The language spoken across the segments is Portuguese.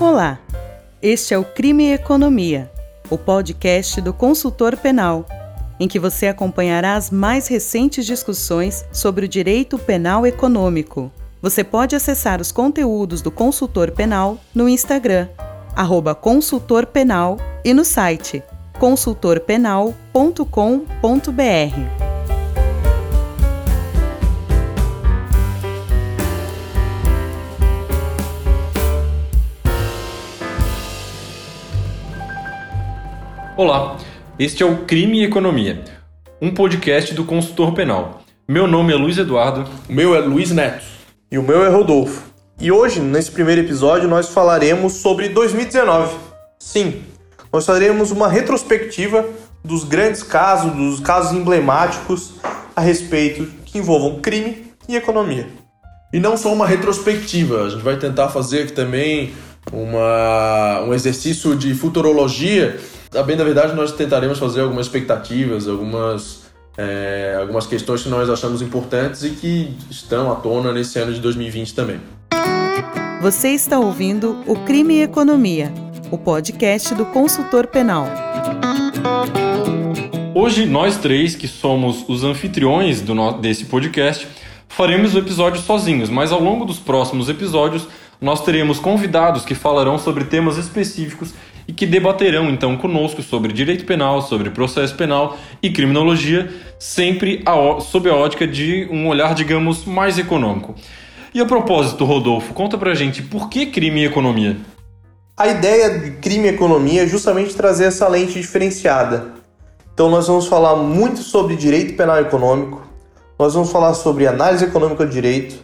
Olá, este é o Crime e Economia, o podcast do consultor penal, em que você acompanhará as mais recentes discussões sobre o direito penal econômico. Você pode acessar os conteúdos do consultor penal no Instagram, consultorpenal e no site consultorpenal.com.br. Olá, este é o Crime e Economia, um podcast do consultor penal. Meu nome é Luiz Eduardo. O meu é Luiz Neto. E o meu é Rodolfo. E hoje, nesse primeiro episódio, nós falaremos sobre 2019. Sim, nós faremos uma retrospectiva dos grandes casos, dos casos emblemáticos a respeito que envolvam crime e economia. E não só uma retrospectiva, a gente vai tentar fazer aqui também uma, um exercício de futurologia a bem da verdade, nós tentaremos fazer algumas expectativas, algumas, é, algumas questões que nós achamos importantes e que estão à tona nesse ano de 2020 também. Você está ouvindo o Crime e Economia, o podcast do consultor penal. Hoje, nós três, que somos os anfitriões do no... desse podcast, faremos o episódio sozinhos, mas ao longo dos próximos episódios nós teremos convidados que falarão sobre temas específicos e que debaterão então conosco sobre direito penal, sobre processo penal e criminologia, sempre a, sob a ótica de um olhar, digamos, mais econômico. E a propósito, Rodolfo, conta pra gente por que crime e economia? A ideia de crime e economia é justamente trazer essa lente diferenciada. Então nós vamos falar muito sobre direito penal econômico, nós vamos falar sobre análise econômica do direito,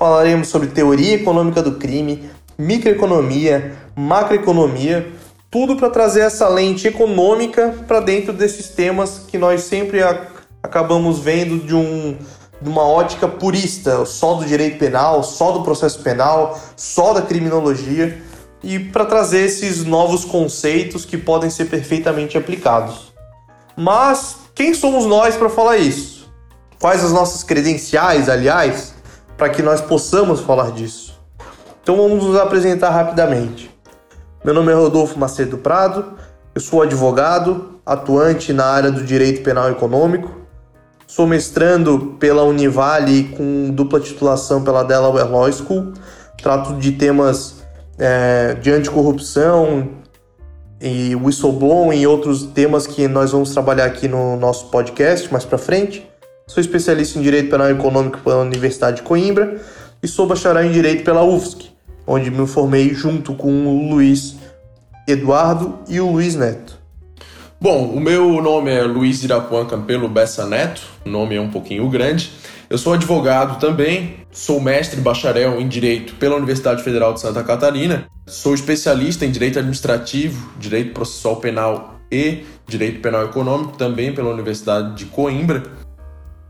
falaremos sobre teoria econômica do crime, microeconomia, macroeconomia, tudo para trazer essa lente econômica para dentro desses temas que nós sempre a, acabamos vendo de, um, de uma ótica purista, só do direito penal, só do processo penal, só da criminologia, e para trazer esses novos conceitos que podem ser perfeitamente aplicados. Mas quem somos nós para falar isso? Quais as nossas credenciais, aliás, para que nós possamos falar disso? Então vamos nos apresentar rapidamente. Meu nome é Rodolfo Macedo Prado, eu sou advogado, atuante na área do direito penal econômico, sou mestrando pela Univale com dupla titulação pela Delaware Law School, trato de temas é, de anticorrupção e whistleblowing e outros temas que nós vamos trabalhar aqui no nosso podcast mais para frente. Sou especialista em Direito Penal Econômico pela Universidade de Coimbra e sou bacharel em Direito pela UFSC onde me formei junto com o Luiz Eduardo e o Luiz Neto. Bom, o meu nome é Luiz Irapuã Campelo Bessa Neto, o nome é um pouquinho grande. Eu sou advogado também, sou mestre bacharel em Direito pela Universidade Federal de Santa Catarina, sou especialista em Direito Administrativo, Direito Processual Penal e Direito Penal Econômico também pela Universidade de Coimbra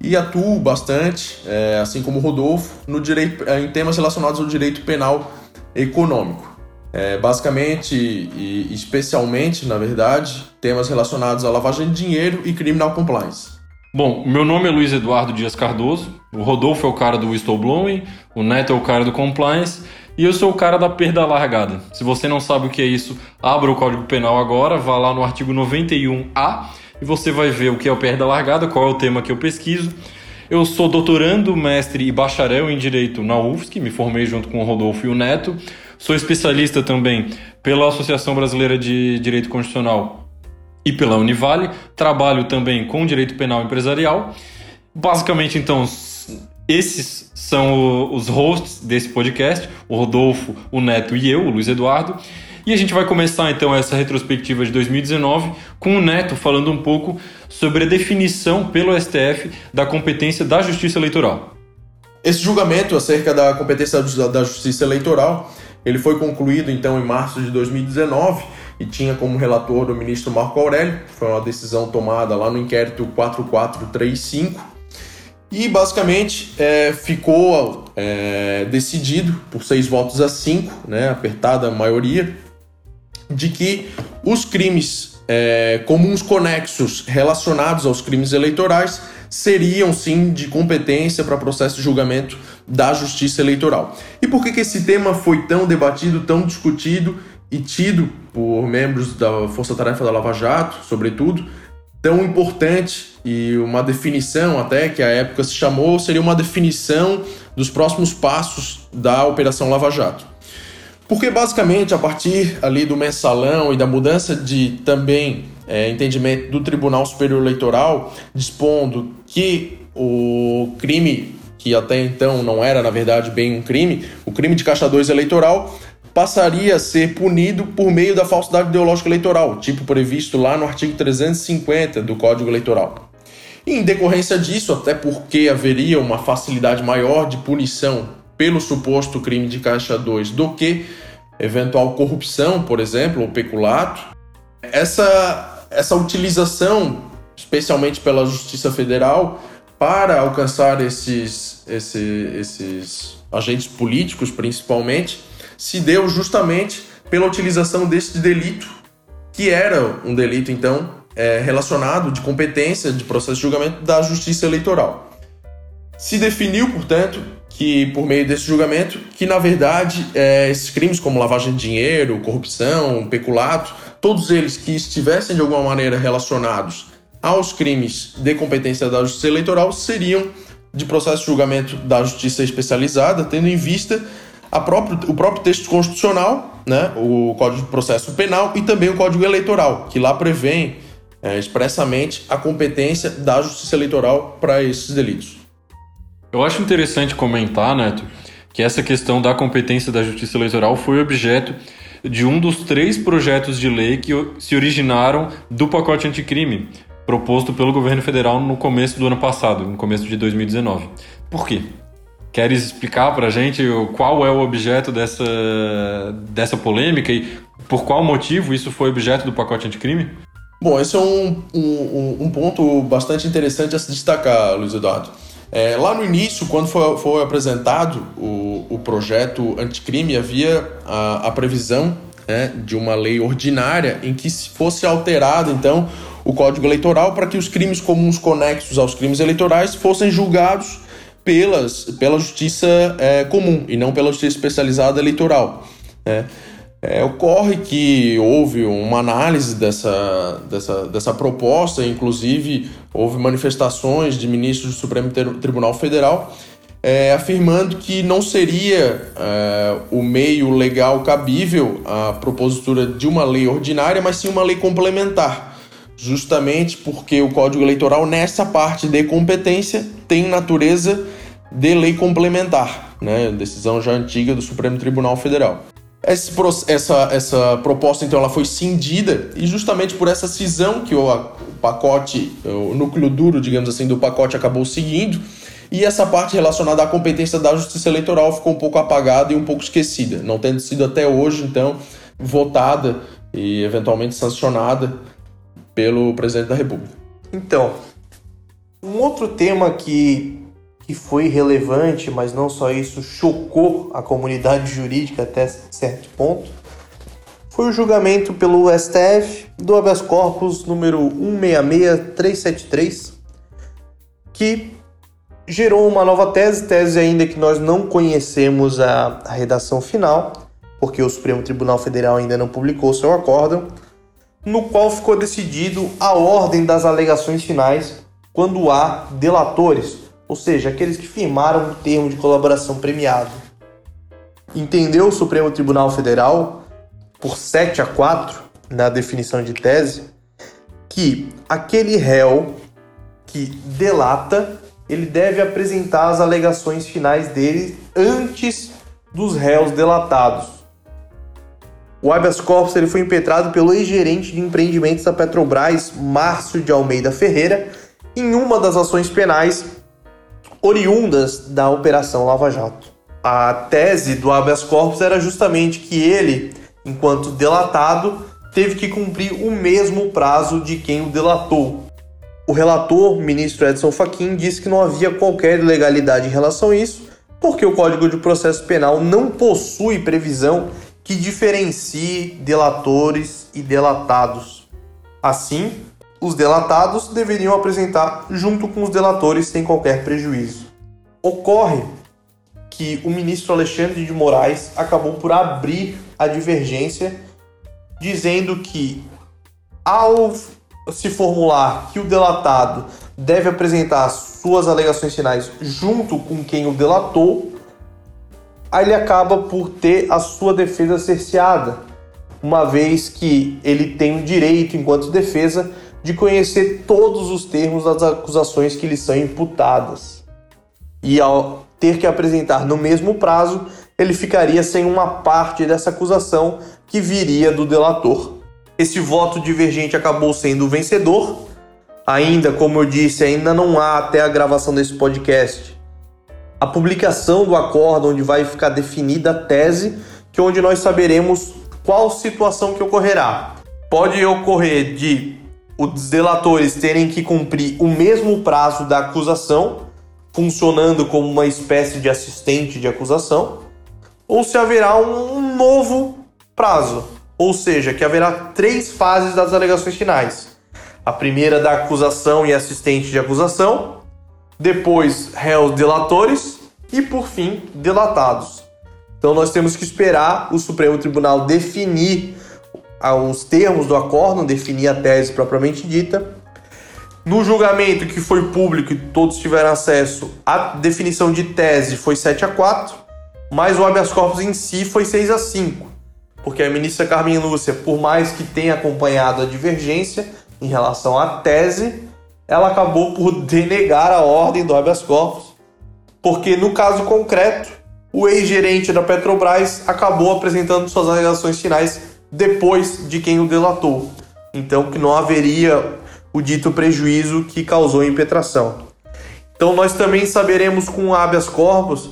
e atuo bastante, é, assim como o Rodolfo, no direito, em temas relacionados ao direito penal econômico. É, basicamente e especialmente, na verdade, temas relacionados à lavagem de dinheiro e criminal compliance. Bom, meu nome é Luiz Eduardo Dias Cardoso, o Rodolfo é o cara do whistleblowing, o Neto é o cara do compliance e eu sou o cara da perda largada. Se você não sabe o que é isso, abra o Código Penal agora, vá lá no artigo 91A e você vai ver o que é o perda largada, qual é o tema que eu pesquiso eu sou doutorando, mestre e bacharel em Direito na UFSC, me formei junto com o Rodolfo e o Neto. Sou especialista também pela Associação Brasileira de Direito Constitucional e pela Univale. Trabalho também com Direito Penal Empresarial. Basicamente, então, esses são os hosts desse podcast, o Rodolfo, o Neto e eu, o Luiz Eduardo. E a gente vai começar então essa retrospectiva de 2019 com o Neto falando um pouco sobre a definição pelo STF da competência da Justiça Eleitoral. Esse julgamento acerca da competência da Justiça Eleitoral, ele foi concluído então em março de 2019 e tinha como relator o ministro Marco Aurélio. Foi uma decisão tomada lá no inquérito 4435 e basicamente é, ficou é, decidido por seis votos a cinco, né, apertada maioria, de que os crimes é, comuns conexos relacionados aos crimes eleitorais seriam sim de competência para processo de julgamento da Justiça Eleitoral. E por que, que esse tema foi tão debatido, tão discutido e tido por membros da Força Tarefa da Lava Jato, sobretudo, tão importante e uma definição até que a época se chamou seria uma definição dos próximos passos da Operação Lava Jato. Porque basicamente a partir ali do mensalão e da mudança de também é, entendimento do Tribunal Superior Eleitoral dispondo que o crime que até então não era na verdade bem um crime, o crime de caixa 2 eleitoral passaria a ser punido por meio da falsidade ideológica eleitoral, tipo previsto lá no artigo 350 do Código Eleitoral. E em decorrência disso, até porque haveria uma facilidade maior de punição pelo suposto crime de caixa 2 do que eventual corrupção, por exemplo, ou peculato, essa, essa utilização, especialmente pela Justiça Federal, para alcançar esses, esses, esses agentes políticos, principalmente, se deu justamente pela utilização deste delito, que era um delito, então, é, relacionado de competência de processo de julgamento da Justiça Eleitoral. Se definiu, portanto, que por meio desse julgamento, que na verdade é, esses crimes como lavagem de dinheiro, corrupção, peculato, todos eles que estivessem de alguma maneira relacionados aos crimes de competência da Justiça Eleitoral seriam de processo de julgamento da Justiça Especializada, tendo em vista próprio, o próprio texto constitucional, né, o Código de Processo Penal e também o Código Eleitoral, que lá prevê é, expressamente a competência da Justiça Eleitoral para esses delitos. Eu acho interessante comentar, Neto, que essa questão da competência da Justiça Eleitoral foi objeto de um dos três projetos de lei que se originaram do pacote anticrime proposto pelo governo federal no começo do ano passado, no começo de 2019. Por quê? Queres explicar para a gente qual é o objeto dessa, dessa polêmica e por qual motivo isso foi objeto do pacote anticrime? Bom, esse é um, um, um ponto bastante interessante a se destacar, Luiz Eduardo. É, lá no início, quando foi, foi apresentado o, o projeto anticrime, havia a, a previsão né, de uma lei ordinária em que fosse alterado, então, o Código Eleitoral para que os crimes comuns conexos aos crimes eleitorais fossem julgados pelas, pela justiça é, comum e não pela justiça especializada eleitoral. Né? É, ocorre que houve uma análise dessa, dessa, dessa proposta, inclusive houve manifestações de ministros do Supremo Tribunal Federal é, afirmando que não seria é, o meio legal cabível a propositura de uma lei ordinária, mas sim uma lei complementar, justamente porque o Código Eleitoral, nessa parte de competência, tem natureza de lei complementar, né? decisão já antiga do Supremo Tribunal Federal. Esse, essa, essa proposta, então, ela foi cindida e justamente por essa cisão que o, pacote, o núcleo duro, digamos assim, do pacote acabou seguindo, e essa parte relacionada à competência da Justiça Eleitoral ficou um pouco apagada e um pouco esquecida, não tendo sido até hoje, então, votada e eventualmente sancionada pelo presidente da República. Então, um outro tema que que foi relevante, mas não só isso, chocou a comunidade jurídica até certo ponto, foi o julgamento pelo STF do habeas corpus número 166373, que gerou uma nova tese, tese ainda que nós não conhecemos a, a redação final, porque o Supremo Tribunal Federal ainda não publicou seu acórdão, no qual ficou decidido a ordem das alegações finais quando há delatores, ou seja, aqueles que firmaram o termo de colaboração premiado. Entendeu o Supremo Tribunal Federal, por 7 a 4, na definição de tese, que aquele réu que delata, ele deve apresentar as alegações finais dele antes dos réus delatados. O habeas corpus ele foi impetrado pelo ex-gerente de empreendimentos da Petrobras, Márcio de Almeida Ferreira, em uma das ações penais oriundas da Operação Lava Jato. A tese do habeas corpus era justamente que ele, enquanto delatado, teve que cumprir o mesmo prazo de quem o delatou. O relator, ministro Edson Fachin, disse que não havia qualquer ilegalidade em relação a isso, porque o Código de Processo Penal não possui previsão que diferencie delatores e delatados. Assim, os delatados deveriam apresentar junto com os delatores sem qualquer prejuízo. Ocorre que o ministro Alexandre de Moraes acabou por abrir a divergência, dizendo que ao se formular que o delatado deve apresentar suas alegações finais junto com quem o delatou, aí ele acaba por ter a sua defesa cerceada, uma vez que ele tem o direito, enquanto defesa, de conhecer todos os termos das acusações que lhe são imputadas. E ao ter que apresentar no mesmo prazo, ele ficaria sem uma parte dessa acusação que viria do delator. Esse voto divergente acabou sendo vencedor. Ainda, como eu disse, ainda não há até a gravação desse podcast a publicação do acordo onde vai ficar definida a tese, que é onde nós saberemos qual situação que ocorrerá. Pode ocorrer de os delatores terem que cumprir o mesmo prazo da acusação, funcionando como uma espécie de assistente de acusação, ou se haverá um novo prazo, ou seja, que haverá três fases das alegações finais. A primeira da acusação e assistente de acusação, depois réus delatores e, por fim, delatados. Então nós temos que esperar o Supremo Tribunal definir os termos do acórdão, definir a tese propriamente dita. No julgamento que foi público e todos tiveram acesso, a definição de tese foi 7 a 4, mas o habeas corpus em si foi 6 a 5, porque a ministra Carmen Lúcia, por mais que tenha acompanhado a divergência em relação à tese, ela acabou por denegar a ordem do habeas corpus, porque no caso concreto, o ex-gerente da Petrobras acabou apresentando suas alegações finais depois de quem o delatou. Então que não haveria o dito prejuízo que causou a impetração. Então nós também saberemos com habeas corpus,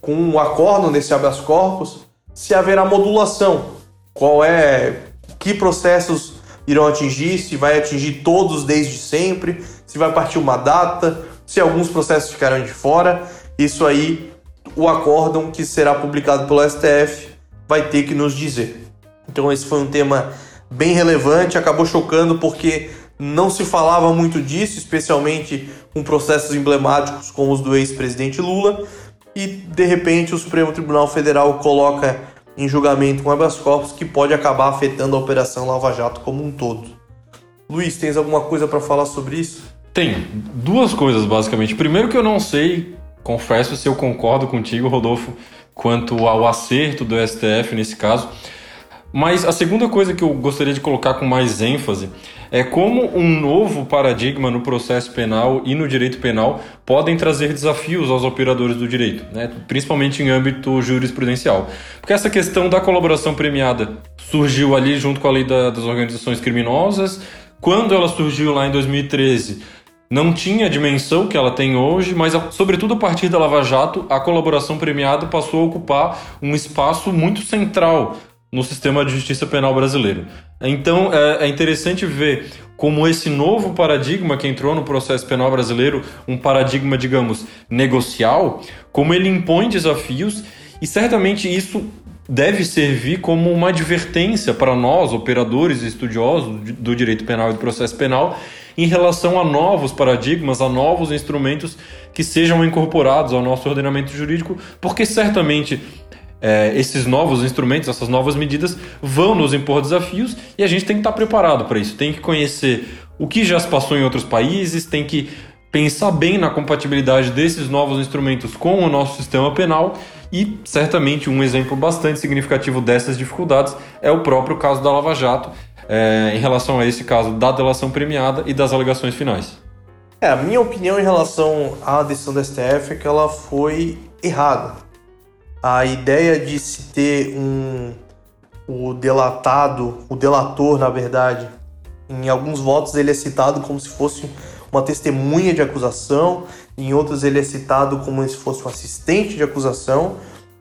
com o acordo nesse habeas corpus, se haverá modulação. Qual é, que processos irão atingir, se vai atingir todos desde sempre, se vai partir uma data, se alguns processos ficarão de fora. Isso aí, o acórdão que será publicado pelo STF vai ter que nos dizer. Então esse foi um tema bem relevante, acabou chocando porque não se falava muito disso, especialmente com processos emblemáticos como os do ex-presidente Lula, e de repente o Supremo Tribunal Federal coloca em julgamento um habeas corpus que pode acabar afetando a operação Lava Jato como um todo. Luiz, tens alguma coisa para falar sobre isso? Tenho. Duas coisas, basicamente. Primeiro que eu não sei, confesso se eu concordo contigo, Rodolfo, quanto ao acerto do STF nesse caso. Mas a segunda coisa que eu gostaria de colocar com mais ênfase é como um novo paradigma no processo penal e no direito penal podem trazer desafios aos operadores do direito, né? principalmente em âmbito jurisprudencial. Porque essa questão da colaboração premiada surgiu ali junto com a lei da, das organizações criminosas. Quando ela surgiu lá em 2013, não tinha a dimensão que ela tem hoje, mas sobretudo a partir da Lava Jato, a colaboração premiada passou a ocupar um espaço muito central no sistema de justiça penal brasileiro. Então é, é, interessante ver como esse novo paradigma que entrou no processo penal brasileiro, um paradigma, digamos, negocial, como ele impõe desafios e certamente isso deve servir como uma advertência para nós, operadores e estudiosos do direito penal e do processo penal, em relação a novos paradigmas, a novos instrumentos que sejam incorporados ao nosso ordenamento jurídico, porque certamente é, esses novos instrumentos, essas novas medidas vão nos impor desafios e a gente tem que estar preparado para isso. Tem que conhecer o que já se passou em outros países, tem que pensar bem na compatibilidade desses novos instrumentos com o nosso sistema penal e certamente um exemplo bastante significativo dessas dificuldades é o próprio caso da Lava Jato, é, em relação a esse caso da delação premiada e das alegações finais. É, a minha opinião em relação à decisão da STF é que ela foi errada a ideia de se ter um o delatado, o delator, na verdade, em alguns votos ele é citado como se fosse uma testemunha de acusação, em outros ele é citado como se fosse um assistente de acusação,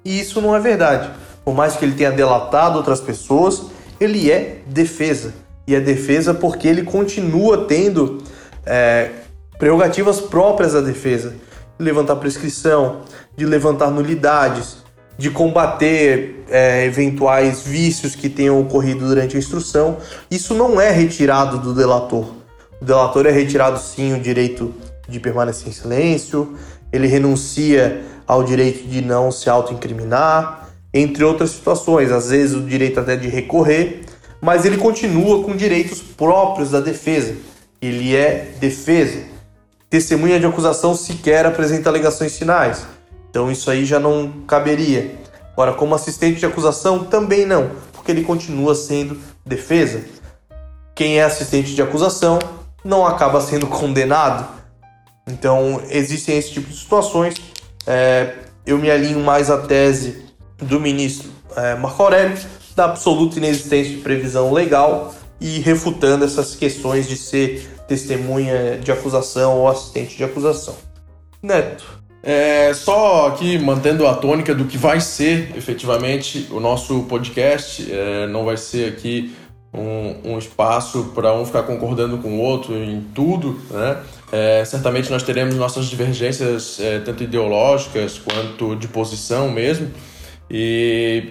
e isso não é verdade. Por mais que ele tenha delatado outras pessoas, ele é defesa. E é defesa porque ele continua tendo é, prerrogativas próprias da defesa, de levantar prescrição, de levantar nulidades, de combater é, eventuais vícios que tenham ocorrido durante a instrução. Isso não é retirado do delator. O delator é retirado sim o direito de permanecer em silêncio, ele renuncia ao direito de não se autoincriminar, entre outras situações, às vezes o direito até de recorrer, mas ele continua com direitos próprios da defesa. Ele é defesa. Testemunha de acusação sequer apresenta alegações finais. Então isso aí já não caberia. Agora, como assistente de acusação, também não, porque ele continua sendo defesa. Quem é assistente de acusação não acaba sendo condenado. Então, existem esse tipo de situações. É, eu me alinho mais à tese do ministro é, Marco Aurélio, da absoluta inexistência de previsão legal e refutando essas questões de ser testemunha de acusação ou assistente de acusação. Neto. É, só aqui mantendo a tônica do que vai ser efetivamente o nosso podcast, é, não vai ser aqui um, um espaço para um ficar concordando com o outro em tudo, né? É, certamente nós teremos nossas divergências, é, tanto ideológicas quanto de posição mesmo. E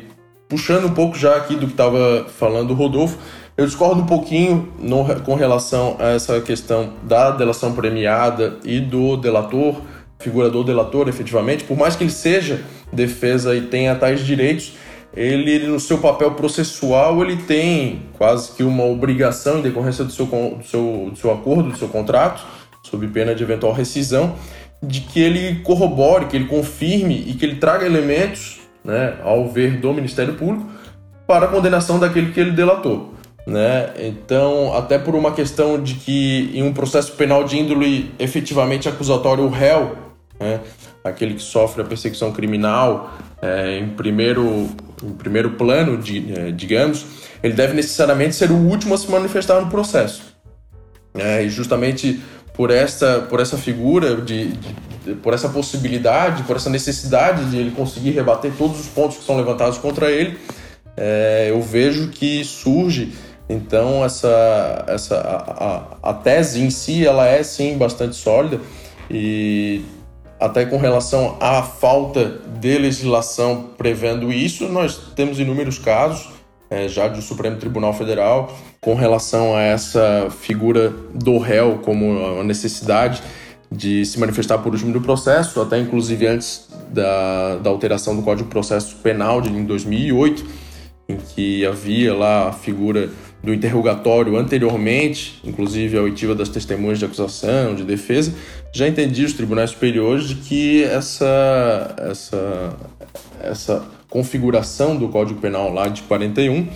puxando um pouco já aqui do que estava falando o Rodolfo, eu discordo um pouquinho no, com relação a essa questão da delação premiada e do delator, figura do delator, efetivamente, por mais que ele seja defesa e tenha tais direitos, ele no seu papel processual ele tem quase que uma obrigação em decorrência do seu, do seu, do seu acordo, do seu contrato, sob pena de eventual rescisão, de que ele corrobore, que ele confirme e que ele traga elementos, né, ao ver do Ministério Público, para a condenação daquele que ele delatou. Né? Então, até por uma questão de que em um processo penal de índole efetivamente acusatório, o réu, né, aquele que sofre a perseguição criminal, é, em, primeiro, em primeiro plano, de, é, digamos, ele deve necessariamente ser o último a se manifestar no processo. É, e justamente por essa, por essa figura, de, de, por essa possibilidade, por essa necessidade de ele conseguir rebater todos os pontos que são levantados contra ele, é, eu vejo que surge então essa, essa a, a, a, tese em si ela é sim bastante sólida e até com relação à falta de legislação prevendo isso, nós temos inúmeros casos é, já do Supremo Tribunal Federal com relação a essa figura do réu como a necessidade de se manifestar por último do processo, até inclusive antes da, da alteração do Código de Processo Penal de em 2008, em que havia lá a figura do interrogatório anteriormente, inclusive a oitiva das testemunhas de acusação, de defesa, já entendi os tribunais superiores de que essa, essa, essa configuração do Código Penal lá de 41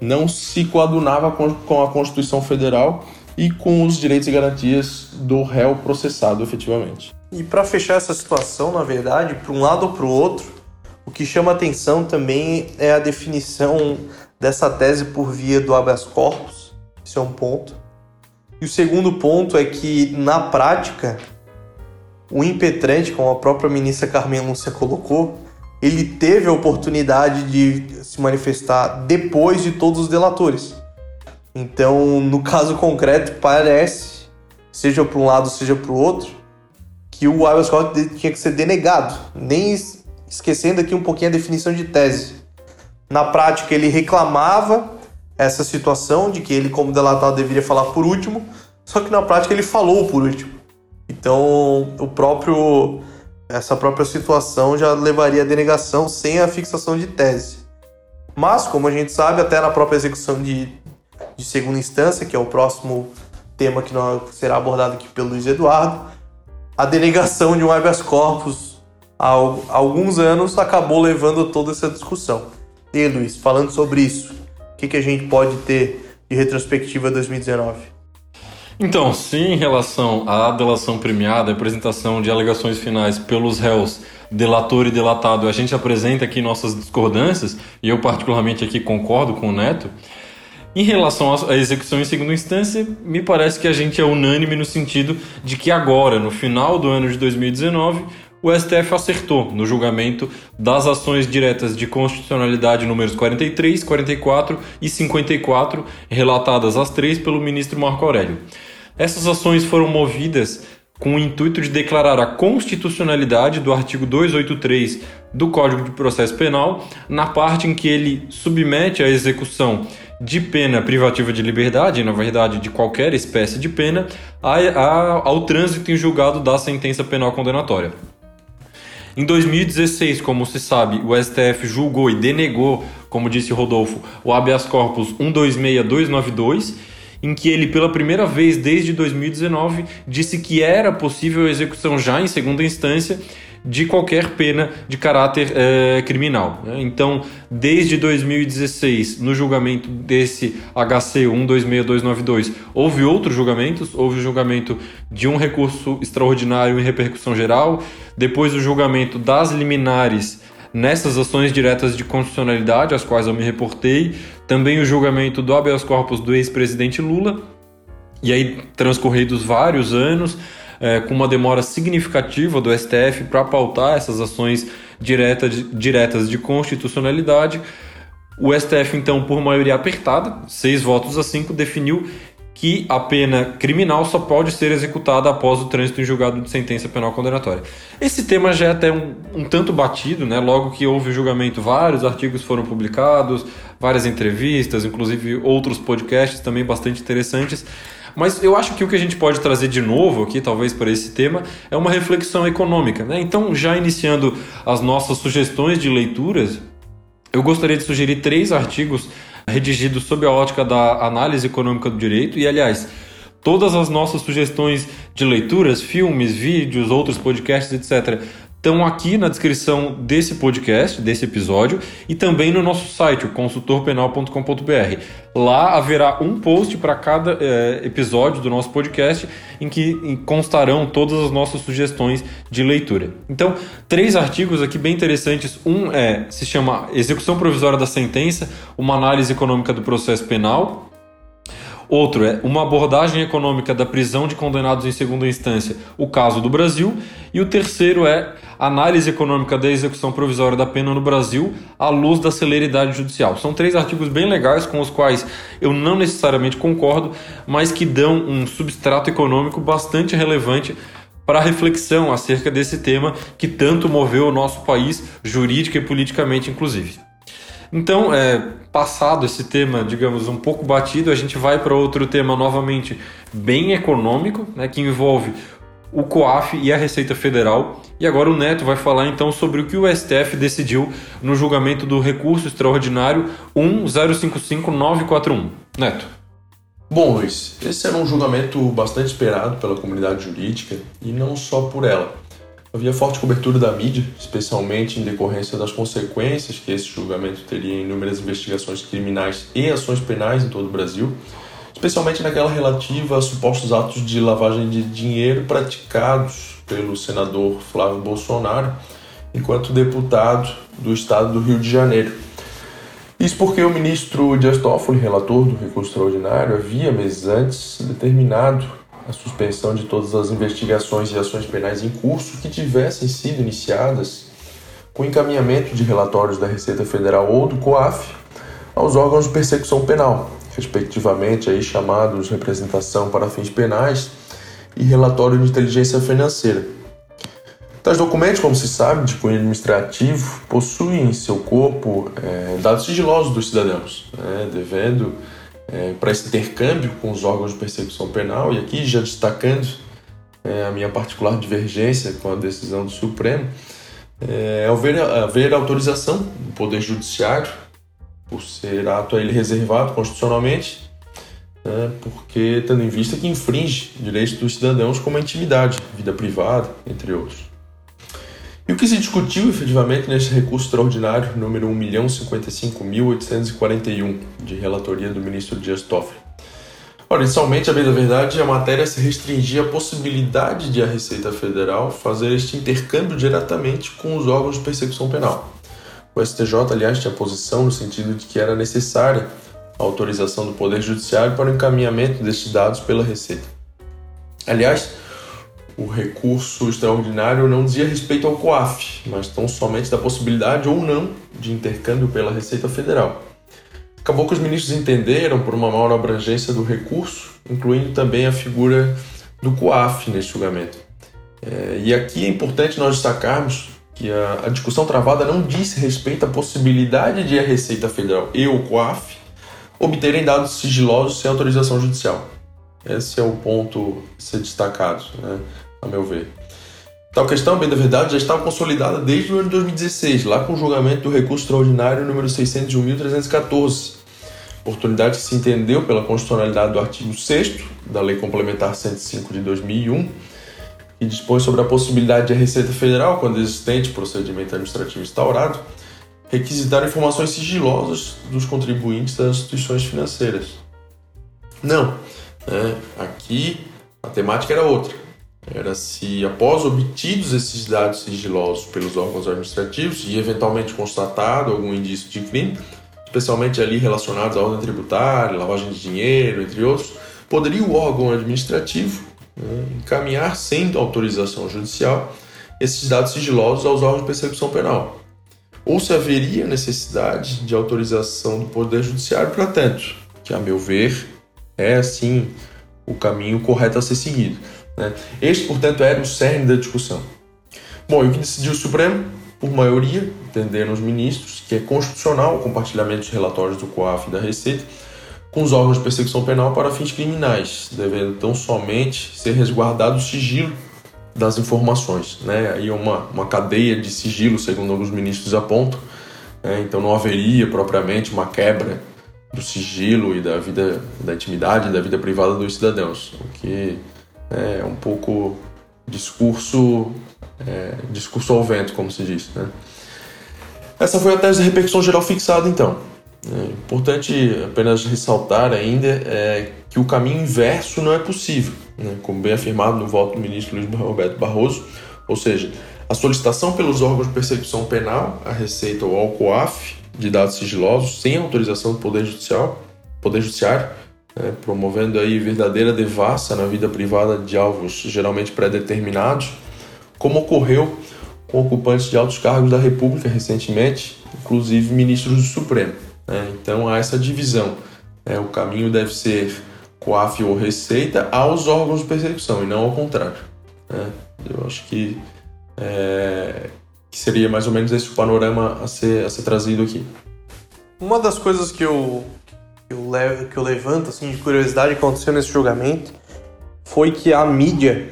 não se coadunava com a Constituição Federal e com os direitos e garantias do réu processado efetivamente. E para fechar essa situação, na verdade, para um lado ou para o outro, o que chama atenção também é a definição dessa tese por via do habeas corpus. Esse é um ponto. E o segundo ponto é que, na prática, o impetrante, como a própria ministra Carmen Lúcia colocou, ele teve a oportunidade de se manifestar depois de todos os delatores. Então, no caso concreto, parece, seja para um lado, seja para o outro, que o habeas corpus tinha que ser denegado, nem esquecendo aqui um pouquinho a definição de tese. Na prática, ele reclamava essa situação de que ele, como delatado, deveria falar por último, só que na prática ele falou por último. Então, o próprio essa própria situação já levaria à denegação sem a fixação de tese. Mas, como a gente sabe, até na própria execução de, de segunda instância, que é o próximo tema que nós, será abordado aqui pelo Luiz Eduardo, a denegação de um habeas corpus há alguns anos acabou levando toda essa discussão. E Luiz, falando sobre isso, o que, que a gente pode ter de retrospectiva 2019? Então, se em relação à delação premiada, apresentação de alegações finais pelos réus, delator e delatado, a gente apresenta aqui nossas discordâncias, e eu particularmente aqui concordo com o Neto, em relação à execução em segunda instância, me parece que a gente é unânime no sentido de que agora, no final do ano de 2019, o STF acertou no julgamento das ações diretas de constitucionalidade números 43, 44 e 54, relatadas as três pelo ministro Marco Aurélio. Essas ações foram movidas com o intuito de declarar a constitucionalidade do artigo 283 do Código de Processo Penal, na parte em que ele submete a execução de pena privativa de liberdade, na verdade de qualquer espécie de pena, ao trânsito em julgado da sentença penal condenatória. Em 2016, como se sabe, o STF julgou e denegou, como disse Rodolfo, o habeas corpus 126292, em que ele, pela primeira vez desde 2019, disse que era possível a execução já em segunda instância de qualquer pena de caráter é, criminal. Né? Então, desde 2016, no julgamento desse HC 126292, houve outros julgamentos. Houve o julgamento de um recurso extraordinário em repercussão geral, depois o julgamento das liminares nessas ações diretas de constitucionalidade, às quais eu me reportei, também o julgamento do habeas corpus do ex-presidente Lula, e aí transcorridos vários anos, é, com uma demora significativa do STF para pautar essas ações direta de, diretas de constitucionalidade. O STF, então, por maioria apertada, seis votos a cinco, definiu que a pena criminal só pode ser executada após o trânsito em julgado de sentença penal condenatória. Esse tema já é até um, um, tanto batido, né? Logo que houve o julgamento, vários artigos foram publicados, várias entrevistas, inclusive outros podcasts também bastante interessantes. Mas eu acho que o que a gente pode trazer de novo aqui, talvez para esse tema, é uma reflexão econômica. Né? Então, já iniciando as nossas sugestões de leituras, eu gostaria de sugerir três artigos redigidos sob a ótica da análise econômica do direito. E, aliás, todas as nossas sugestões de leituras, filmes, vídeos, outros podcasts, etc., estão aqui na descrição desse podcast, desse episódio, e também no nosso site, o consultorpenal.com.br. Lá haverá um post para cada é, episódio do nosso podcast em que constarão todas as nossas sugestões de leitura. Então, três artigos aqui bem interessantes. Um é se chama Execução Provisória da Sentença, uma análise econômica do processo penal. Outro é uma abordagem econômica da prisão de condenados em segunda instância, o caso do Brasil. E o terceiro é análise econômica da execução provisória da pena no Brasil à luz da celeridade judicial. São três artigos bem legais com os quais eu não necessariamente concordo, mas que dão um substrato econômico bastante relevante para reflexão acerca desse tema que tanto moveu o nosso país, jurídica e politicamente, inclusive. Então, é, passado esse tema, digamos, um pouco batido, a gente vai para outro tema novamente bem econômico, né, que envolve o COAF e a Receita Federal. E agora o Neto vai falar então sobre o que o STF decidiu no julgamento do recurso extraordinário 1055941. Neto. Bom, Luiz, esse era um julgamento bastante esperado pela comunidade jurídica e não só por ela. Havia forte cobertura da mídia, especialmente em decorrência das consequências que esse julgamento teria em inúmeras investigações criminais e ações penais em todo o Brasil, especialmente naquela relativa a supostos atos de lavagem de dinheiro praticados pelo senador Flávio Bolsonaro enquanto deputado do estado do Rio de Janeiro. Isso porque o ministro Dias Toffoli, relator do recurso extraordinário, havia meses antes determinado a suspensão de todas as investigações e ações penais em curso que tivessem sido iniciadas com encaminhamento de relatórios da Receita Federal ou do COAF aos órgãos de persecução penal, respectivamente aí chamados representação para fins penais e relatório de inteligência financeira. Tais documentos, como se sabe, de cunho administrativo, possuem em seu corpo é, dados sigilosos dos cidadãos, né, devendo é, para esse intercâmbio com os órgãos de persecução penal, e aqui já destacando é, a minha particular divergência com a decisão do Supremo, é haver, haver autorização do Poder Judiciário, por ser ato a ele reservado constitucionalmente, né, porque tendo em vista que infringe direitos dos cidadãos como a intimidade, vida privada, entre outros. E o que se discutiu efetivamente nesse recurso extraordinário número 1.055.841 de relatoria do ministro Dias Toffoli? Ora, inicialmente, a bem da verdade, a matéria se restringia à possibilidade de a Receita Federal fazer este intercâmbio diretamente com os órgãos de persecução penal. O STJ, aliás, tinha posição no sentido de que era necessária a autorização do Poder Judiciário para o encaminhamento destes dados pela Receita. Aliás, o recurso extraordinário não dizia respeito ao COAF, mas tão somente da possibilidade ou não de intercâmbio pela Receita Federal. Acabou que os ministros entenderam por uma maior abrangência do recurso, incluindo também a figura do COAF neste julgamento. É, e aqui é importante nós destacarmos que a, a, discussão travada não diz respeito à possibilidade de a Receita Federal e o COAF obterem dados sigilosos sem autorização judicial. Esse é o ponto a ser destacado, né, a meu ver. Tal questão, bem da verdade, já estava consolidada desde o ano de 2016, lá com o julgamento do recurso extraordinário número 601.314, oportunidade que se entendeu pela constitucionalidade do artigo 6 da Lei Complementar 105 de 2001, que dispõe sobre a possibilidade de a Receita Federal, quando existente procedimento administrativo instaurado, requisitar informações sigilosas dos contribuintes das instituições financeiras. Não, né? aqui a temática era outra era se, após obtidos esses dados sigilosos pelos órgãos administrativos e eventualmente constatado algum indício de crime, especialmente ali relacionados à ordem tributária, lavagem de dinheiro, entre outros, poderia o órgão administrativo né, encaminhar sem autorização judicial esses dados sigilosos aos órgãos de persecução penal. Ou se haveria necessidade de autorização do Poder Judiciário para tanto, que, a meu ver, é assim o caminho correto a ser seguido. Né? Este, portanto, era o cerne da discussão. Bom, e o que decidiu o Supremo? Por maioria, entenderam os ministros que é constitucional o compartilhamento dos relatórios do COAF e da Receita com os órgãos de perseguição penal para fins criminais, devendo então somente ser resguardado o sigilo das informações. Né? Aí uma, uma cadeia de sigilo, segundo alguns ministros apontam, né? então não haveria propriamente uma quebra do sigilo e da vida, da intimidade, da vida privada dos cidadãos, o que é um pouco discurso é, discurso ao vento, como se diz. Né? Essa foi a tese de repercussão geral fixada, então. É importante apenas ressaltar ainda é que o caminho inverso não é possível, né? como bem afirmado no voto do ministro Luiz Roberto Barroso, ou seja, a solicitação pelos órgãos de persecução penal, a Receita ou ao COAF, de dados sigilosos, sem autorização do Poder Judicial, Poder Judiciário, né, promovendo aí verdadeira devassa na vida privada de alvos geralmente pré-determinados, como ocorreu com ocupantes de altos cargos da República recentemente, inclusive ministros do Supremo. Né? Então há essa divisão. Né? O caminho deve ser COAF ou Receita aos órgãos de persecução e não ao contrário. Né? Eu acho que, é, que seria mais ou menos esse o panorama a ser, a ser trazido aqui. Uma das coisas que eu que eu, levo, que eu levanto assim, de curiosidade que aconteceu nesse julgamento foi que a mídia,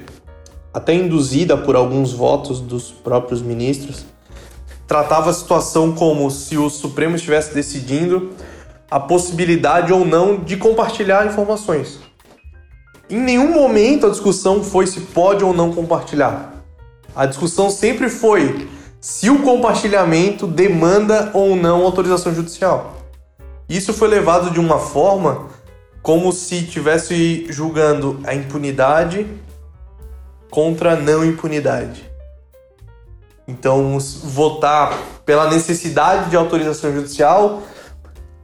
até induzida por alguns votos dos próprios ministros, tratava a situação como se o Supremo estivesse decidindo a possibilidade ou não de compartilhar informações. Em nenhum momento a discussão foi se pode ou não compartilhar. A discussão sempre foi se o compartilhamento demanda ou não autorização judicial. Isso foi levado de uma forma como se estivesse julgando a impunidade contra a não impunidade. Então, votar pela necessidade de autorização judicial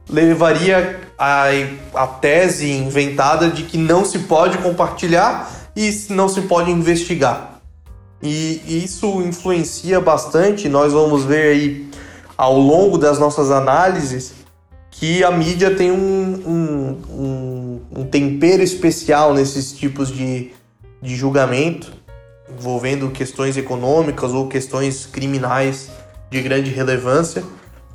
levaria a, a tese inventada de que não se pode compartilhar e não se pode investigar. E isso influencia bastante, nós vamos ver aí ao longo das nossas análises que a mídia tem um, um, um, um tempero especial nesses tipos de, de julgamento, envolvendo questões econômicas ou questões criminais de grande relevância,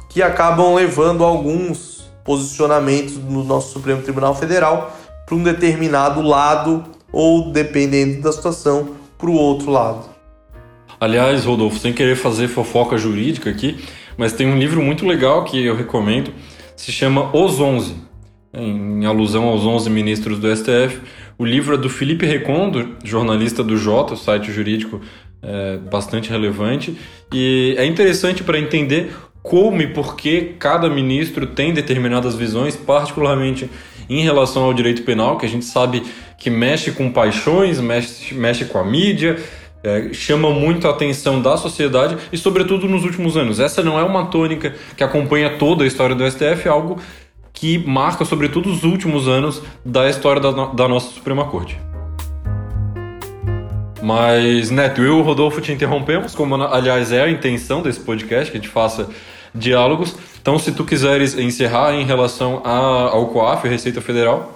que acabam levando alguns posicionamentos no nosso Supremo Tribunal Federal para um determinado lado ou, dependendo da situação, para o outro lado. Aliás, Rodolfo, sem querer fazer fofoca jurídica aqui, mas tem um livro muito legal que eu recomendo, se chama Os Onze, em alusão aos 11 ministros do STF. O livro é do Felipe Recondo, jornalista do Jota, site jurídico é, bastante relevante, e é interessante para entender como e por que cada ministro tem determinadas visões, particularmente em relação ao direito penal, que a gente sabe que mexe com paixões, mexe, mexe com a mídia, é, chama muito a atenção da sociedade e, sobretudo, nos últimos anos. Essa não é uma tônica que acompanha toda a história do STF, é algo que marca, sobretudo, os últimos anos da história da, da nossa Suprema Corte. Mas, Neto, eu e o Rodolfo te interrompemos, como aliás é a intenção desse podcast, que a gente faça diálogos. Então, se tu quiseres encerrar em relação a, ao COAF, Receita Federal.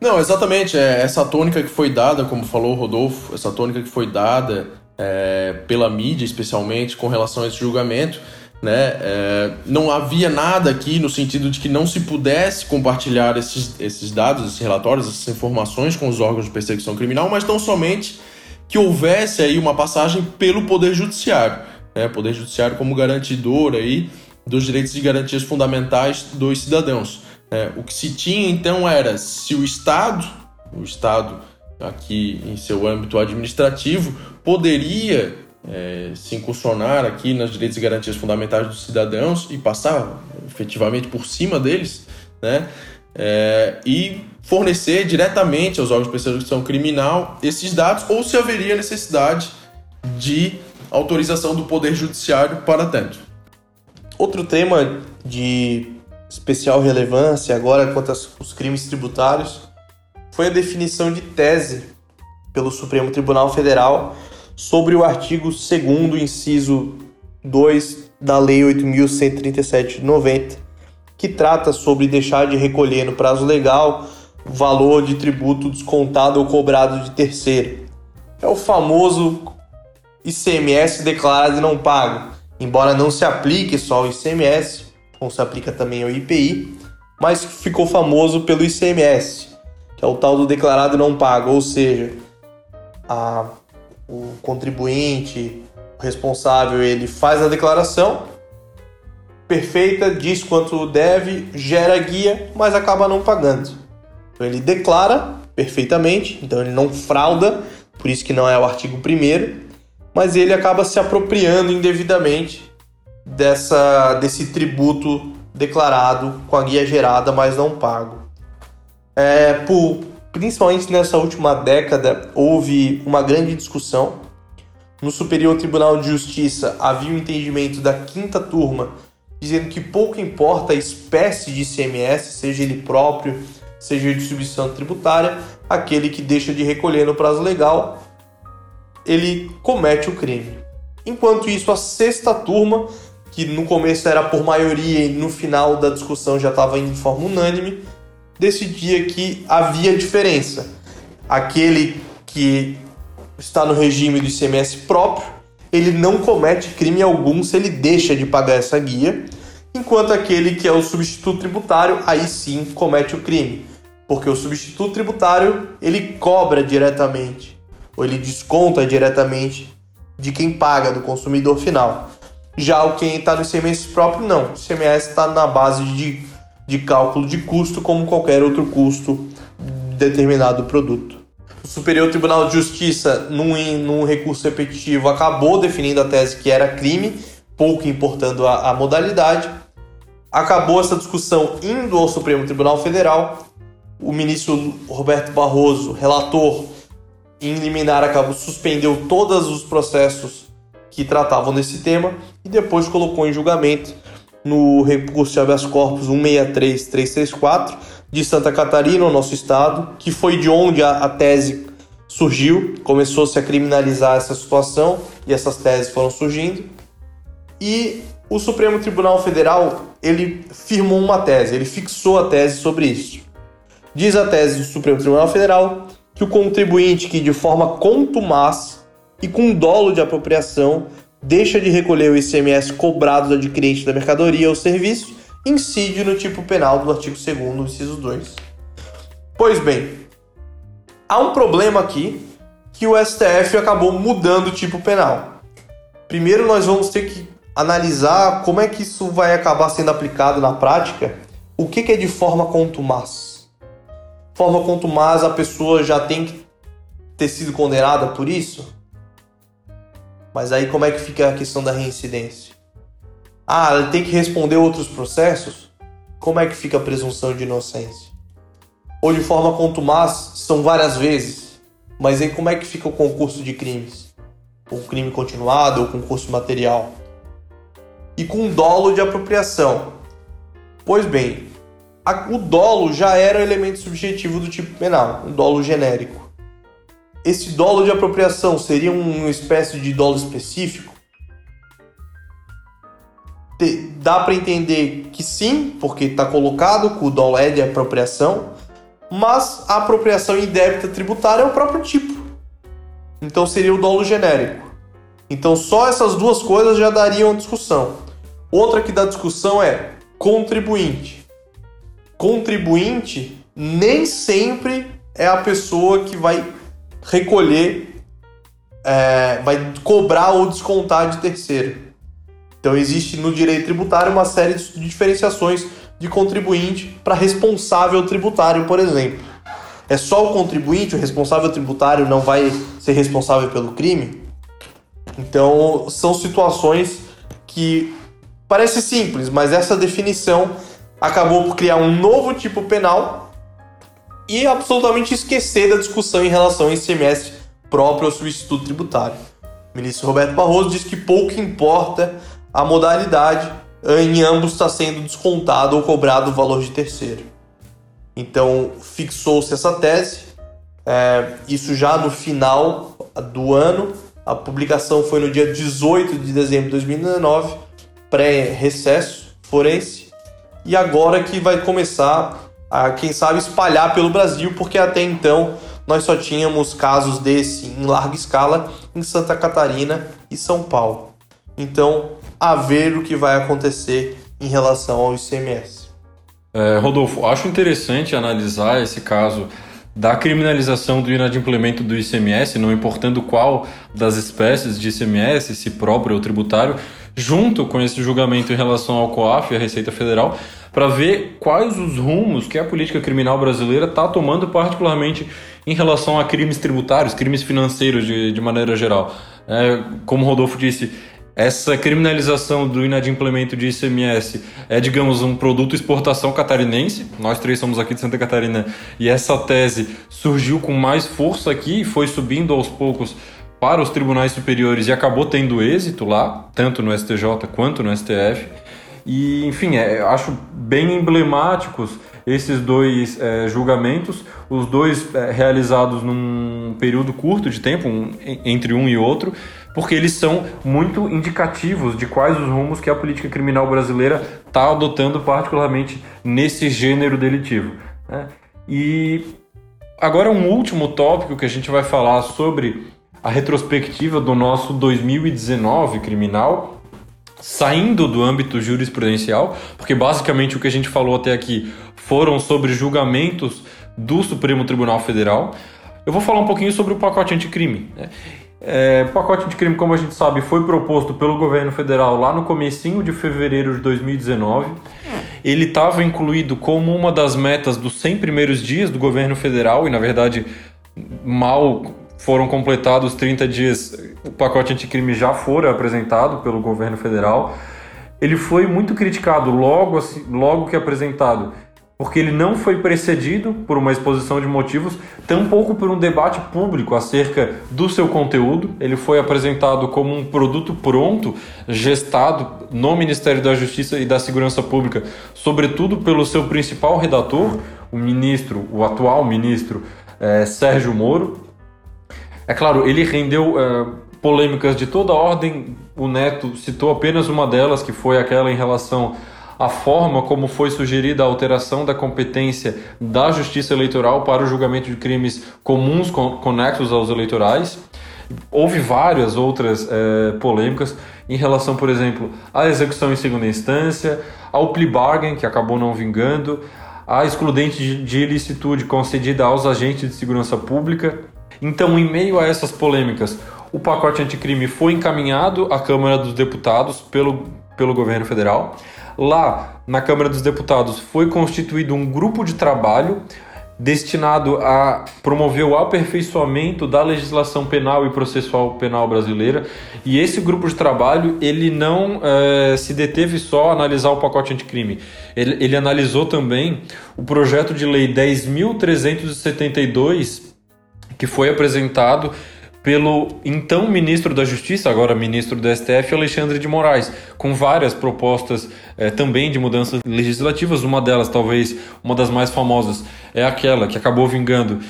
Não, exatamente. É, essa tônica que foi dada, como falou o Rodolfo, essa tônica que foi dada é, pela mídia, especialmente, com relação a esse julgamento, né? É, não havia nada aqui no sentido de que não se pudesse compartilhar esses, esses dados, esses relatórios, essas informações com os órgãos de perseguição criminal, mas tão somente que houvesse aí uma passagem pelo Poder Judiciário, né? Poder Judiciário como garantidor aí dos direitos e garantias fundamentais dos cidadãos. É, o que se tinha então era se o Estado, o Estado aqui em seu âmbito administrativo, poderia é, se incursionar aqui nos direitos e garantias fundamentais dos cidadãos e passar efetivamente por cima deles, né? É, e fornecer diretamente aos órgãos de perseguição criminal esses dados ou se haveria necessidade de autorização do Poder Judiciário para tanto. Outro tema de especial relevância agora quanto aos crimes tributários foi a definição de tese pelo Supremo Tribunal Federal sobre o artigo 2 inciso 2 da Lei 8.137 de 90, que trata sobre deixar de recolher no prazo legal o valor de tributo descontado ou cobrado de terceiro. É o famoso ICMS declarado e não pago. Embora não se aplique só ao ICMS, se aplica também ao IPI, mas ficou famoso pelo ICMS, que é o tal do declarado não pago, ou seja, a o contribuinte, o responsável, ele faz a declaração perfeita, diz quanto deve, gera guia, mas acaba não pagando. Então ele declara perfeitamente, então ele não frauda, por isso que não é o artigo 1 mas ele acaba se apropriando indevidamente dessa desse tributo declarado com a guia gerada, mas não pago. É, por principalmente nessa última década, houve uma grande discussão. No Superior Tribunal de Justiça havia o um entendimento da quinta turma dizendo que pouco importa a espécie de ICMS, seja ele próprio, seja de distribuição tributária, aquele que deixa de recolher no prazo legal, ele comete o crime. Enquanto isso, a sexta turma, que no começo era por maioria e no final da discussão já estava em forma unânime, decidia que havia diferença. Aquele que está no regime do ICMS próprio, ele não comete crime algum se ele deixa de pagar essa guia, enquanto aquele que é o substituto tributário, aí sim comete o crime, porque o substituto tributário ele cobra diretamente, ou ele desconta diretamente de quem paga, do consumidor final. Já o quem está no ICMS próprio, não. O ICMS está na base de de cálculo de custo como qualquer outro custo determinado do produto. O Superior Tribunal de Justiça, num, num recurso repetitivo, acabou definindo a tese que era crime, pouco importando a, a modalidade. Acabou essa discussão indo ao Supremo Tribunal Federal. O ministro Roberto Barroso, relator em liminar, acabou suspendeu todos os processos que tratavam desse tema e depois colocou em julgamento no recurso de habeas corpus 163364 de Santa Catarina, o nosso estado, que foi de onde a, a tese surgiu, começou-se a criminalizar essa situação e essas teses foram surgindo. E o Supremo Tribunal Federal, ele firmou uma tese, ele fixou a tese sobre isso. Diz a tese do Supremo Tribunal Federal que o contribuinte que de forma contumaz e com dolo de apropriação deixa de recolher o ICMS cobrado do adquirente da mercadoria ou serviço, incide no tipo penal do artigo 2 inciso 2. Pois bem, há um problema aqui que o STF acabou mudando o tipo penal. Primeiro nós vamos ter que analisar como é que isso vai acabar sendo aplicado na prática. O que é de forma contumaz? Forma contumaz, a pessoa já tem que ter sido condenada por isso? Mas aí como é que fica a questão da reincidência? Ah, ele tem que responder outros processos? Como é que fica a presunção de inocência? Ou de forma contumaz, são várias vezes. Mas aí como é que fica o concurso de crimes? O crime continuado ou concurso material? E com dolo de apropriação. Pois bem, o dolo já era elemento subjetivo do tipo penal, um dolo genérico. Esse dolo de apropriação seria uma espécie de dolo específico? Dá para entender que sim, porque está colocado que o dolo é de apropriação, mas a apropriação indébita tributária é o próprio tipo. Então seria o dolo genérico. Então só essas duas coisas já dariam discussão. Outra que dá discussão é contribuinte. Contribuinte nem sempre é a pessoa que vai recolher, é, vai cobrar ou descontar de terceiro. Então existe no direito tributário uma série de diferenciações de contribuinte para responsável tributário, por exemplo. É só o contribuinte, o responsável tributário não vai ser responsável pelo crime? Então são situações que parece simples, mas essa definição acabou por criar um novo tipo penal e absolutamente esquecer da discussão em relação ao ICMS próprio ao substituto tributário. O ministro Roberto Barroso diz que pouco importa a modalidade, em ambos está sendo descontado ou cobrado o valor de terceiro. Então fixou-se essa tese, é, isso já no final do ano, a publicação foi no dia 18 de dezembro de 2019, pré-recesso forense, e agora que vai começar a, quem sabe, espalhar pelo Brasil, porque até então nós só tínhamos casos desse em larga escala em Santa Catarina e São Paulo. Então, a ver o que vai acontecer em relação ao ICMS. É, Rodolfo, acho interessante analisar esse caso da criminalização do inadimplemento do ICMS, não importando qual das espécies de ICMS, se próprio ou tributário, junto com esse julgamento em relação ao COAF à Receita Federal, para ver quais os rumos que a política criminal brasileira está tomando, particularmente em relação a crimes tributários, crimes financeiros de, de maneira geral. É, como o Rodolfo disse, essa criminalização do inadimplemento de ICMS é, digamos, um produto exportação catarinense. Nós três somos aqui de Santa Catarina e essa tese surgiu com mais força aqui e foi subindo aos poucos para os tribunais superiores e acabou tendo êxito lá, tanto no STJ quanto no STF. E, enfim, é, acho bem emblemáticos esses dois é, julgamentos, os dois é, realizados num período curto de tempo, um, entre um e outro, porque eles são muito indicativos de quais os rumos que a política criminal brasileira está adotando, particularmente nesse gênero delitivo. Né? E agora, um último tópico que a gente vai falar sobre a retrospectiva do nosso 2019 criminal saindo do âmbito jurisprudencial, porque basicamente o que a gente falou até aqui foram sobre julgamentos do Supremo Tribunal Federal. Eu vou falar um pouquinho sobre o pacote anticrime. Né? É, o pacote anticrime, como a gente sabe, foi proposto pelo governo federal lá no comecinho de fevereiro de 2019. Ele estava incluído como uma das metas dos 100 primeiros dias do governo federal e, na verdade, mal foram completados 30 dias, o pacote anticrime já foi apresentado pelo governo federal. Ele foi muito criticado logo, assim, logo que apresentado, porque ele não foi precedido por uma exposição de motivos, tampouco por um debate público acerca do seu conteúdo. Ele foi apresentado como um produto pronto, gestado no Ministério da Justiça e da Segurança Pública, sobretudo pelo seu principal redator, o ministro, o atual ministro é, Sérgio Moro, é claro, ele rendeu uh, polêmicas de toda ordem. O Neto citou apenas uma delas, que foi aquela em relação à forma como foi sugerida a alteração da competência da Justiça Eleitoral para o julgamento de crimes comuns conexos aos eleitorais. Houve várias outras é, polêmicas em relação, por exemplo, à execução em segunda instância, ao plea bargain, que acabou não vingando, à excludente de ilicitude concedida aos agentes de segurança pública, então, em meio a essas polêmicas, o pacote anticrime foi encaminhado à Câmara dos Deputados pelo, pelo governo federal. Lá, na Câmara dos Deputados, foi constituído um grupo de trabalho destinado a promover o aperfeiçoamento da legislação penal e processual penal brasileira. E esse grupo de trabalho ele não é, se deteve só a analisar o pacote anticrime. Ele, ele analisou também o projeto de lei 10.372 que foi apresentado pelo então ministro da Justiça, agora ministro do STF, Alexandre de Moraes, com várias propostas é, também de mudanças legislativas. Uma delas, talvez uma das mais famosas, é aquela que acabou vingando,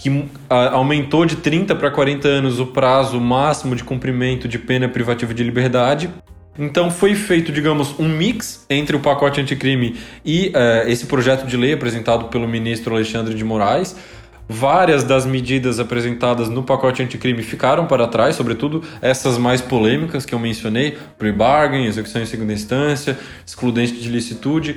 que a, aumentou de 30 para 40 anos o prazo máximo de cumprimento de pena privativa de liberdade. Então foi feito, digamos, um mix entre o pacote anticrime e uh, esse projeto de lei apresentado pelo ministro Alexandre de Moraes. Várias das medidas apresentadas no pacote anticrime ficaram para trás, sobretudo essas mais polêmicas que eu mencionei: pre-bargain, execução em segunda instância, excludente de licitude.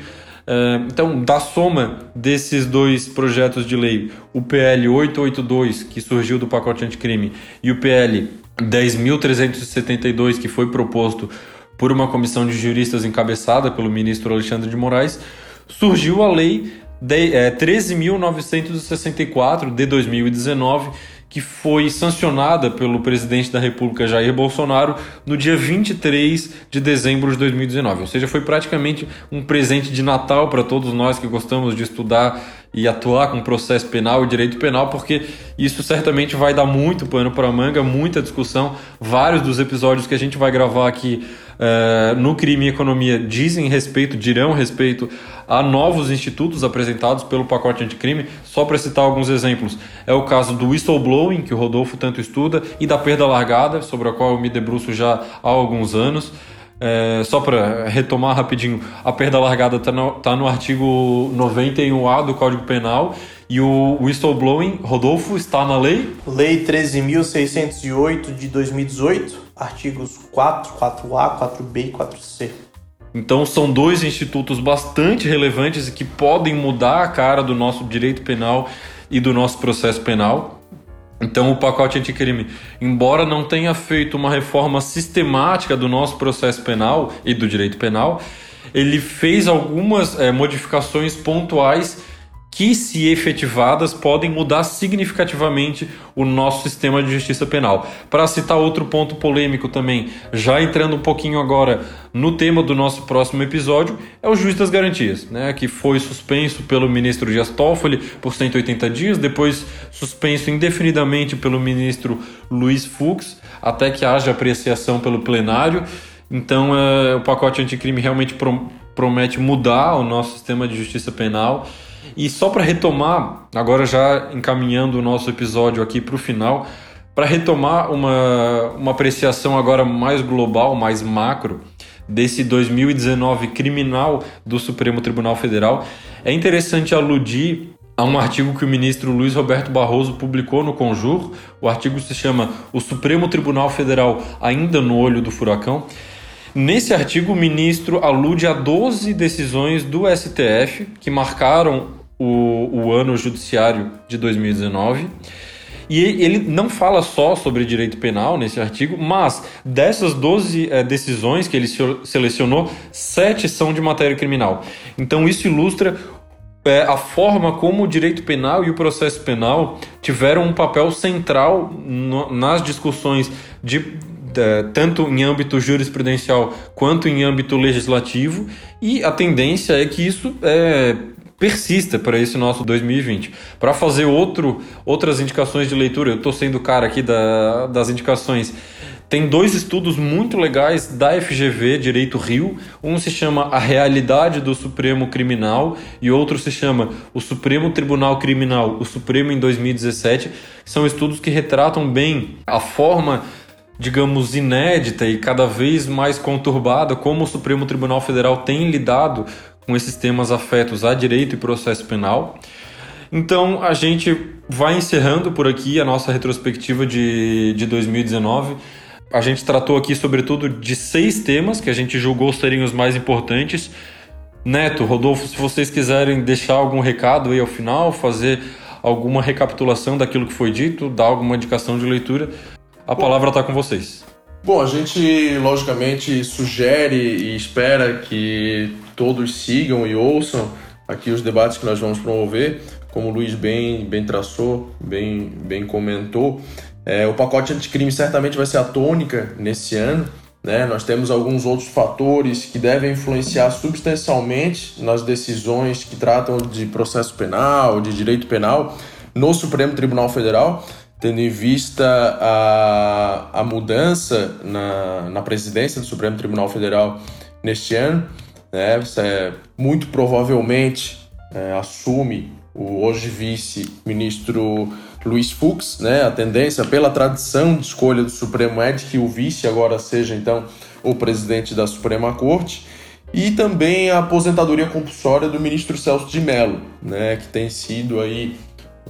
Uh, então, da soma desses dois projetos de lei, o PL 882, que surgiu do pacote anticrime, e o PL 10.372, que foi proposto por uma comissão de juristas encabeçada pelo ministro Alexandre de Moraes, surgiu a Lei é, 13.964 de 2019, que foi sancionada pelo presidente da República Jair Bolsonaro no dia 23 de dezembro de 2019. Ou seja, foi praticamente um presente de Natal para todos nós que gostamos de estudar e atuar com processo penal e direito penal, porque isso certamente vai dar muito pano para manga, muita discussão. Vários dos episódios que a gente vai gravar aqui uh, no Crime e Economia dizem respeito, dirão respeito a novos institutos apresentados pelo pacote anticrime. Só para citar alguns exemplos, é o caso do whistleblowing, que o Rodolfo tanto estuda, e da perda largada, sobre a qual eu me debruço já há alguns anos. É, só para retomar rapidinho, a perda largada está no, tá no artigo 91A do Código Penal e o whistleblowing, Rodolfo, está na lei? Lei 13.608 de 2018, artigos 4, 4A, 4B e 4C. Então são dois institutos bastante relevantes e que podem mudar a cara do nosso direito penal e do nosso processo penal. Então, o pacote anticrime, embora não tenha feito uma reforma sistemática do nosso processo penal e do direito penal, ele fez algumas é, modificações pontuais que, se efetivadas, podem mudar significativamente o nosso sistema de justiça penal. Para citar outro ponto polêmico também, já entrando um pouquinho agora no tema do nosso próximo episódio, é o juiz das garantias, né, que foi suspenso pelo ministro Dias Toffoli por 180 dias, depois suspenso indefinidamente pelo ministro Luiz Fux, até que haja apreciação pelo plenário. Então, é, o pacote anticrime realmente promete mudar o nosso sistema de justiça penal e só para retomar, agora já encaminhando o nosso episódio aqui para o final, para retomar uma, uma apreciação agora mais global, mais macro, desse 2019 criminal do Supremo Tribunal Federal, é interessante aludir a um artigo que o ministro Luiz Roberto Barroso publicou no Conjur. O artigo se chama O Supremo Tribunal Federal ainda no olho do furacão. Nesse artigo, o ministro alude a 12 decisões do STF que marcaram o, o ano judiciário de 2019. E ele não fala só sobre direito penal nesse artigo, mas dessas 12 é, eh, decisões que ele selecionou, sete são de matéria criminal. Então isso ilustra é, a forma como o direito penal e o processo penal tiveram um papel central no, nas discussões de, tanto em âmbito jurisprudencial quanto em âmbito legislativo, e a tendência é que isso é, persista para esse nosso 2020. Para fazer outro, outras indicações de leitura, eu estou sendo o cara aqui da, das indicações. Tem dois estudos muito legais da FGV Direito Rio. Um se chama A Realidade do Supremo Criminal e outro se chama O Supremo Tribunal Criminal, o Supremo em 2017. São estudos que retratam bem a forma digamos, inédita e cada vez mais conturbada como o Supremo Tribunal Federal tem lidado com esses temas afetos a direito e processo penal. Então a gente vai encerrando por aqui a nossa retrospectiva de, de 2019. A gente tratou aqui, sobretudo, de seis temas que a gente julgou serem os mais importantes. Neto, Rodolfo, se vocês quiserem deixar algum recado aí ao final, fazer alguma recapitulação daquilo que foi dito, dar alguma indicação de leitura, a palavra está com vocês. Bom, a gente logicamente sugere e espera que todos sigam e ouçam aqui os debates que nós vamos promover. Como o Luiz bem, bem traçou, bem, bem comentou, é, o pacote anticrime certamente vai ser a tônica nesse ano. Né? Nós temos alguns outros fatores que devem influenciar substancialmente nas decisões que tratam de processo penal, de direito penal no Supremo Tribunal Federal tendo em vista a, a mudança na, na presidência do Supremo Tribunal Federal neste ano, né, é, muito provavelmente é, assume o hoje vice-ministro Luiz Fux, né, a tendência pela tradição de escolha do Supremo é de que o vice agora seja então o presidente da Suprema Corte, e também a aposentadoria compulsória do ministro Celso de Mello, né, que tem sido aí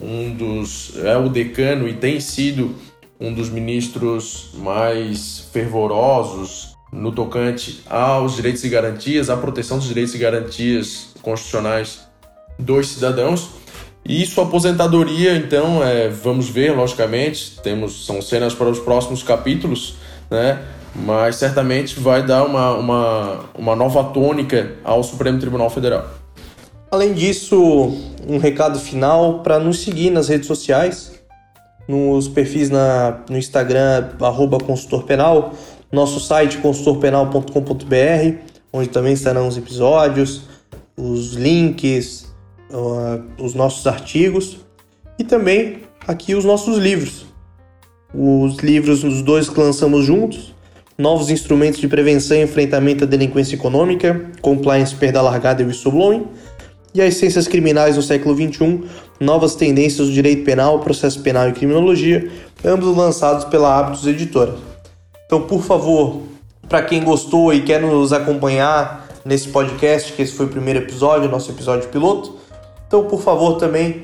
um dos é o decano e tem sido um dos ministros mais fervorosos no tocante aos direitos e garantias, à proteção dos direitos e garantias constitucionais dos cidadãos. E sua aposentadoria, então, é, vamos ver, logicamente, temos são cenas para os próximos capítulos, né? Mas certamente vai dar uma, uma, uma nova tônica ao Supremo Tribunal Federal. Além disso, um recado final para nos seguir nas redes sociais, nos perfis na, no Instagram, arroba consultor penal, nosso site consultorpenal.com.br, onde também estarão os episódios, os links, os nossos artigos e também aqui os nossos livros. Os livros, os dois que lançamos juntos, Novos Instrumentos de Prevenção e Enfrentamento à Delinquência Econômica, Compliance Perda Largada e Whistleblowing, e As Ciências Criminais no Século XXI, Novas Tendências do Direito Penal, Processo Penal e Criminologia, ambos lançados pela Hábitos Editora. Então, por favor, para quem gostou e quer nos acompanhar nesse podcast, que esse foi o primeiro episódio, nosso episódio piloto, então, por favor, também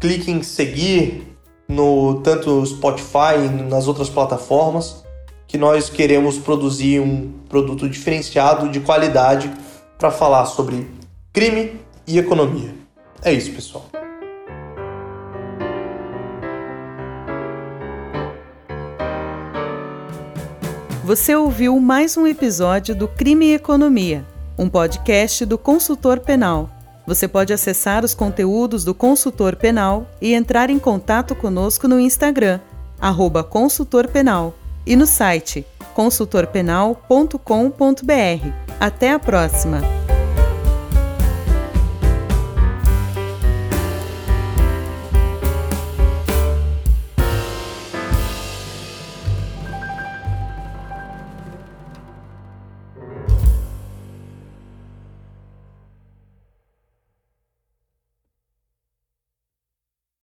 clique em seguir no tanto Spotify e nas outras plataformas, que nós queremos produzir um produto diferenciado de qualidade para falar sobre crime e economia. É isso, pessoal. Você ouviu mais um episódio do Crime e Economia, um podcast do Consultor Penal. Você pode acessar os conteúdos do Consultor Penal e entrar em contato conosco no Instagram, arroba Consultor Penal, e no site consultorpenal.com.br. Até a próxima!